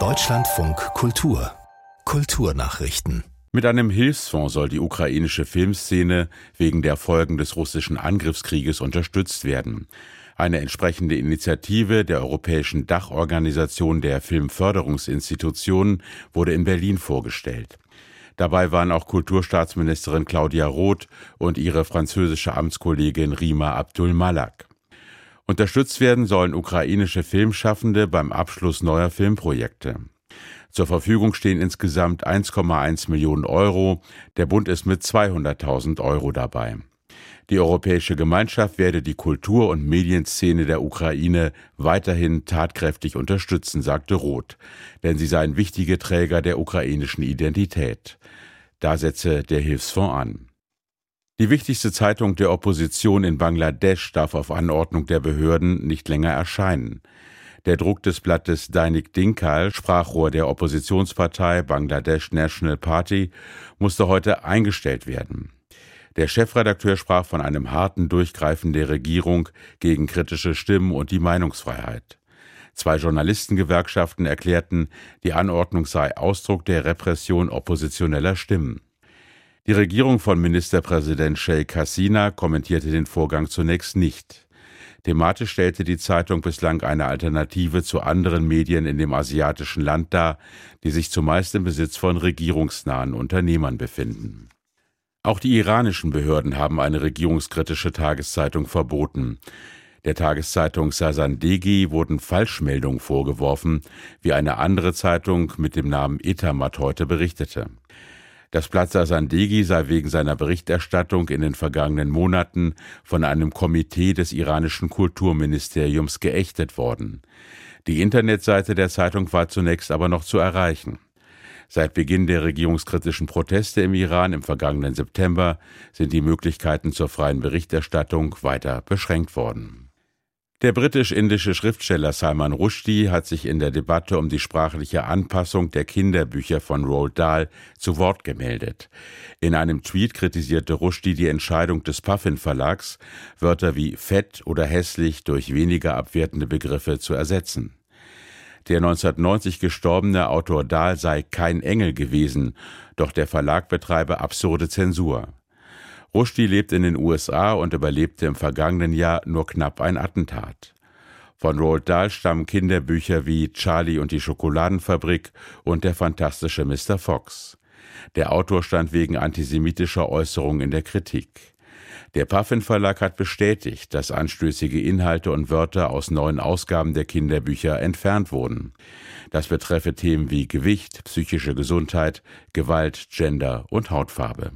Deutschlandfunk Kultur Kulturnachrichten mit einem Hilfsfonds soll die ukrainische Filmszene wegen der Folgen des russischen Angriffskrieges unterstützt werden. Eine entsprechende Initiative der Europäischen Dachorganisation der Filmförderungsinstitutionen wurde in Berlin vorgestellt. Dabei waren auch Kulturstaatsministerin Claudia Roth und ihre französische Amtskollegin Rima Abdul Malak. Unterstützt werden sollen ukrainische Filmschaffende beim Abschluss neuer Filmprojekte. Zur Verfügung stehen insgesamt 1,1 Millionen Euro. Der Bund ist mit 200.000 Euro dabei. Die Europäische Gemeinschaft werde die Kultur- und Medienszene der Ukraine weiterhin tatkräftig unterstützen, sagte Roth, denn sie seien wichtige Träger der ukrainischen Identität. Da setze der Hilfsfonds an. Die wichtigste Zeitung der Opposition in Bangladesch darf auf Anordnung der Behörden nicht länger erscheinen. Der Druck des Blattes Dainik Dinkal, Sprachrohr der Oppositionspartei Bangladesh National Party, musste heute eingestellt werden. Der Chefredakteur sprach von einem harten Durchgreifen der Regierung gegen kritische Stimmen und die Meinungsfreiheit. Zwei Journalistengewerkschaften erklärten, die Anordnung sei Ausdruck der Repression oppositioneller Stimmen. Die Regierung von Ministerpräsident Sheikh Hasina kommentierte den Vorgang zunächst nicht. Thematisch stellte die Zeitung bislang eine Alternative zu anderen Medien in dem asiatischen Land dar, die sich zumeist im Besitz von regierungsnahen Unternehmern befinden. Auch die iranischen Behörden haben eine regierungskritische Tageszeitung verboten. Der Tageszeitung Sasandegi wurden Falschmeldungen vorgeworfen, wie eine andere Zeitung mit dem Namen Etamat heute berichtete. Das Blatt Sasandegi sei wegen seiner Berichterstattung in den vergangenen Monaten von einem Komitee des iranischen Kulturministeriums geächtet worden. Die Internetseite der Zeitung war zunächst aber noch zu erreichen. Seit Beginn der regierungskritischen Proteste im Iran im vergangenen September sind die Möglichkeiten zur freien Berichterstattung weiter beschränkt worden. Der britisch-indische Schriftsteller Salman Rushdie hat sich in der Debatte um die sprachliche Anpassung der Kinderbücher von Roald Dahl zu Wort gemeldet. In einem Tweet kritisierte Rushdie die Entscheidung des Puffin Verlags, Wörter wie fett oder hässlich durch weniger abwertende Begriffe zu ersetzen. Der 1990 gestorbene Autor Dahl sei kein Engel gewesen, doch der Verlag betreibe absurde Zensur. Rushdie lebt in den USA und überlebte im vergangenen Jahr nur knapp ein Attentat. Von Roald Dahl stammen Kinderbücher wie Charlie und die Schokoladenfabrik und der fantastische Mr. Fox. Der Autor stand wegen antisemitischer Äußerungen in der Kritik. Der Puffin Verlag hat bestätigt, dass anstößige Inhalte und Wörter aus neuen Ausgaben der Kinderbücher entfernt wurden. Das betreffe Themen wie Gewicht, psychische Gesundheit, Gewalt, Gender und Hautfarbe.